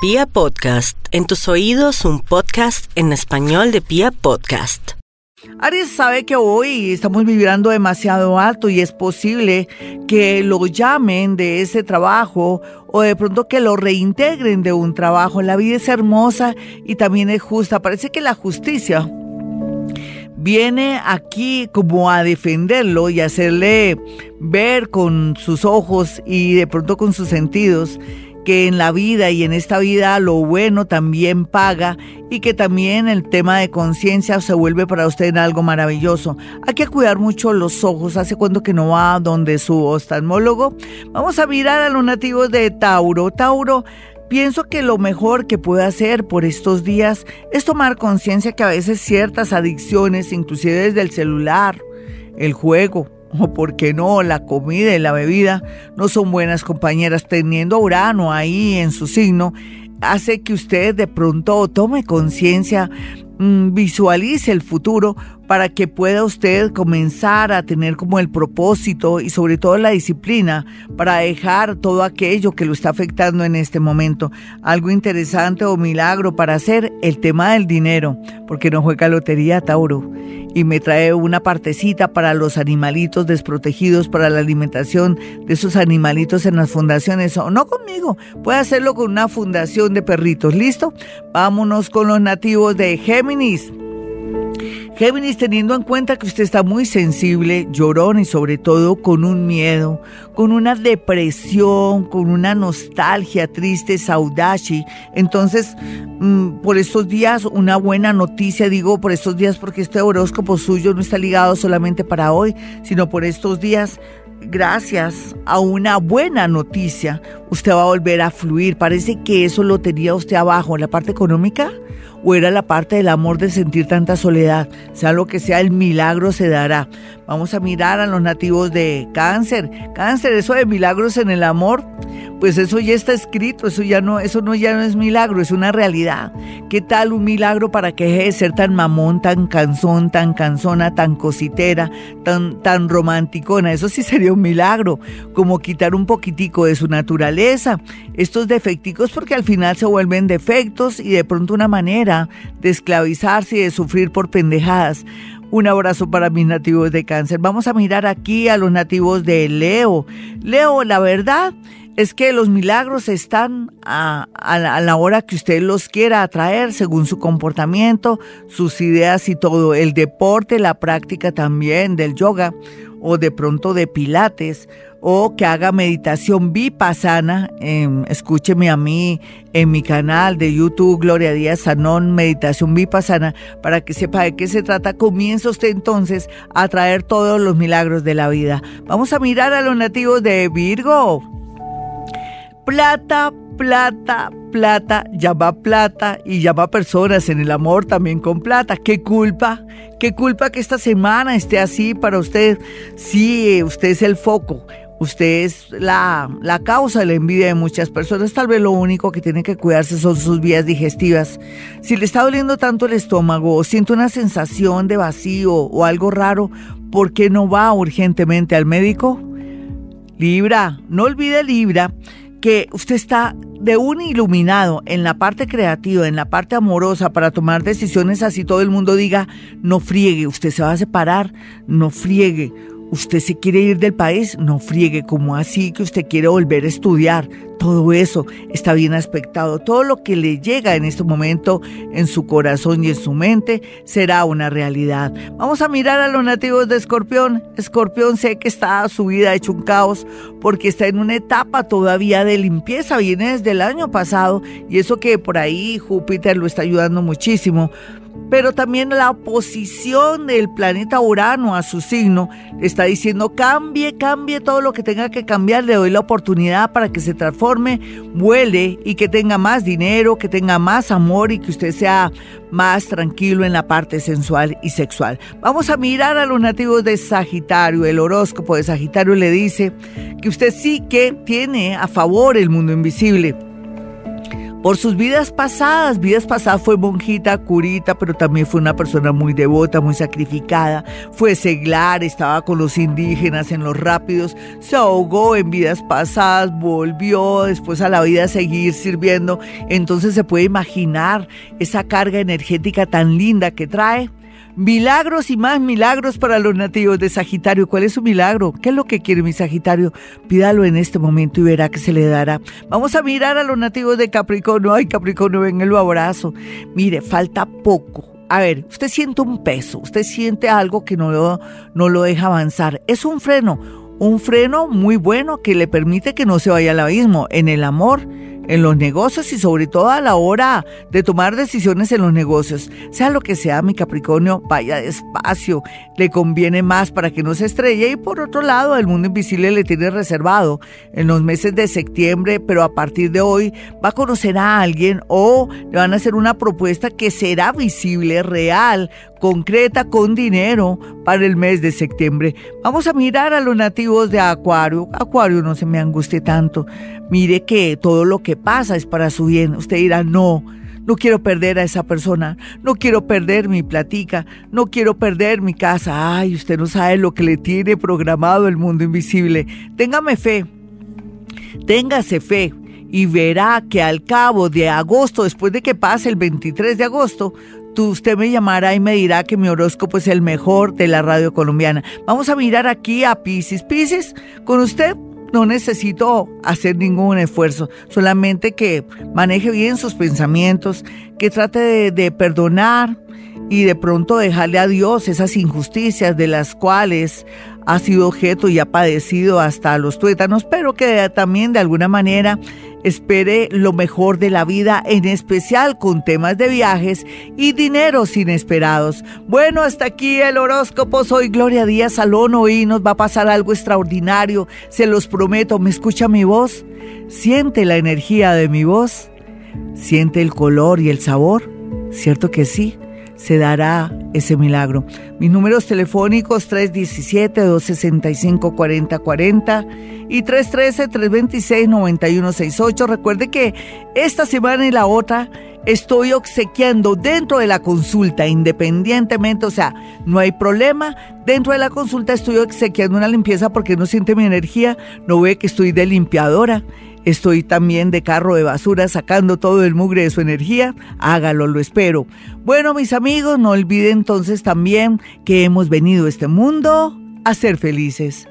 Pia Podcast, en tus oídos un podcast en español de Pia Podcast. Aries sabe que hoy estamos vibrando demasiado alto y es posible que lo llamen de ese trabajo o de pronto que lo reintegren de un trabajo. La vida es hermosa y también es justa. Parece que la justicia viene aquí como a defenderlo y hacerle ver con sus ojos y de pronto con sus sentidos que en la vida y en esta vida lo bueno también paga y que también el tema de conciencia se vuelve para usted algo maravilloso. Hay que cuidar mucho los ojos. ¿Hace cuando que no va donde su oftalmólogo? Vamos a mirar a los nativos de Tauro. Tauro, Pienso que lo mejor que puede hacer por estos días es tomar conciencia que a veces ciertas adicciones, inclusive desde el celular, el juego, o por qué no, la comida y la bebida no son buenas compañeras. Teniendo Urano ahí en su signo, hace que usted de pronto tome conciencia, mm, visualice el futuro para que pueda usted comenzar a tener como el propósito y sobre todo la disciplina para dejar todo aquello que lo está afectando en este momento. Algo interesante o milagro para hacer el tema del dinero, porque no juega lotería Tauro y me trae una partecita para los animalitos desprotegidos, para la alimentación de esos animalitos en las fundaciones. O no conmigo, puede hacerlo con una fundación de perritos. ¿Listo? Vámonos con los nativos de Géminis. Géminis, teniendo en cuenta que usted está muy sensible, llorón y sobre todo con un miedo, con una depresión, con una nostalgia triste, saudashi. Entonces, mm, por estos días, una buena noticia, digo por estos días porque este horóscopo suyo no está ligado solamente para hoy, sino por estos días, gracias a una buena noticia, usted va a volver a fluir. Parece que eso lo tenía usted abajo, en la parte económica o era la parte del amor de sentir tanta soledad. Sea lo que sea, el milagro se dará. Vamos a mirar a los nativos de cáncer. Cáncer, eso de milagros en el amor, pues eso ya está escrito, eso ya no, eso no ya no es milagro, es una realidad. ¿Qué tal un milagro para que deje de ser tan mamón, tan cansón, tan cansona, tan cositera, tan, tan romanticona? Eso sí sería un milagro, como quitar un poquitico de su naturaleza, estos defecticos porque al final se vuelven defectos y de pronto una manera de esclavizarse y de sufrir por pendejadas. Un abrazo para mis nativos de cáncer. Vamos a mirar aquí a los nativos de Leo. Leo, la verdad es que los milagros están a, la, hora que usted los quiera atraer, según su comportamiento, sus ideas y todo. El deporte, la práctica también del yoga o de pronto de pilates o que haga meditación vipassana, eh, escúcheme a mí en mi canal de YouTube Gloria Díaz Sanón Meditación Vipassana para que sepa de qué se trata. Comienza usted entonces a traer todos los milagros de la vida. Vamos a mirar a los nativos de Virgo plata, plata, plata, llama plata y llama personas en el amor también con plata. ¿Qué culpa? ¿Qué culpa que esta semana esté así para usted? Sí, usted es el foco. Usted es la, la causa de la envidia de muchas personas. Tal vez lo único que tiene que cuidarse son sus vías digestivas. Si le está doliendo tanto el estómago o siente una sensación de vacío o algo raro, ¿por qué no va urgentemente al médico? Libra, no olvide Libra que usted está de un iluminado en la parte creativa, en la parte amorosa para tomar decisiones así todo el mundo diga, no friegue, usted se va a separar, no friegue usted se quiere ir del país, no friegue como así que usted quiere volver a estudiar. Todo eso está bien aspectado. Todo lo que le llega en este momento en su corazón y en su mente será una realidad. Vamos a mirar a los nativos de Escorpión. Escorpión sé que está su vida hecho un caos porque está en una etapa todavía de limpieza. Viene desde el año pasado y eso que por ahí Júpiter lo está ayudando muchísimo pero también la oposición del planeta Urano a su signo le está diciendo cambie, cambie todo lo que tenga que cambiar, le doy la oportunidad para que se transforme, vuele y que tenga más dinero, que tenga más amor y que usted sea más tranquilo en la parte sensual y sexual. Vamos a mirar a los nativos de Sagitario, el horóscopo de Sagitario le dice que usted sí que tiene a favor el mundo invisible por sus vidas pasadas. Vidas pasadas fue monjita, curita, pero también fue una persona muy devota, muy sacrificada. Fue seglar, estaba con los indígenas en los rápidos, se ahogó en vidas pasadas, volvió después a la vida a seguir sirviendo. Entonces se puede imaginar esa carga energética tan linda que trae. Milagros y más milagros para los nativos de Sagitario. ¿Cuál es su milagro? ¿Qué es lo que quiere mi Sagitario? Pídalo en este momento y verá que se le dará. Vamos a mirar a los nativos de Capricornio. Ay, Capricornio, ven el abrazo. Mire, falta poco. A ver, usted siente un peso, usted siente algo que no lo, no lo deja avanzar. Es un freno, un freno muy bueno que le permite que no se vaya al abismo. En el amor, en los negocios y sobre todo a la hora de tomar decisiones en los negocios. Sea lo que sea, mi Capricornio, vaya despacio, le conviene más para que no se estrelle y por otro lado, el mundo invisible le tiene reservado en los meses de septiembre, pero a partir de hoy va a conocer a alguien o le van a hacer una propuesta que será visible, real, concreta con dinero para el mes de septiembre. Vamos a mirar a los nativos de Acuario. Acuario, no se me angustie tanto. Mire que todo lo que pasa es para su bien. Usted dirá, no, no quiero perder a esa persona, no quiero perder mi platica, no quiero perder mi casa. Ay, usted no sabe lo que le tiene programado el mundo invisible. Téngame fe, téngase fe y verá que al cabo de agosto, después de que pase el 23 de agosto, usted me llamará y me dirá que mi horóscopo es el mejor de la radio colombiana. Vamos a mirar aquí a Pisces. Pisces, con usted no necesito hacer ningún esfuerzo, solamente que maneje bien sus pensamientos, que trate de, perdonar y de pronto dejarle a Dios esas injusticias de las cuales ha sido objeto y ha padecido hasta los tuétanos, pero que también de alguna manera espere lo mejor de la vida, en especial con temas de viajes y dineros inesperados. Bueno, hasta aquí el horóscopo. Soy Gloria Díaz Salón. Hoy nos va a pasar algo extraordinario. Se los prometo. ¿Me escucha mi voz? ¿Siente la energía de mi voz? ¿Siente el color y el sabor? ¿Cierto que sí? Se dará ese milagro. Mis números telefónicos 317-265-4040 y 313-326-9168. Recuerde que esta semana y la otra estoy obsequiando dentro de la consulta, independientemente, o sea, no hay problema. Dentro de la consulta estoy obsequiando una limpieza porque no siente mi energía, no ve que estoy de limpiadora Estoy también de carro de basura sacando todo el mugre de su energía. Hágalo, lo espero. Bueno, mis amigos, no olviden entonces también que hemos venido a este mundo a ser felices.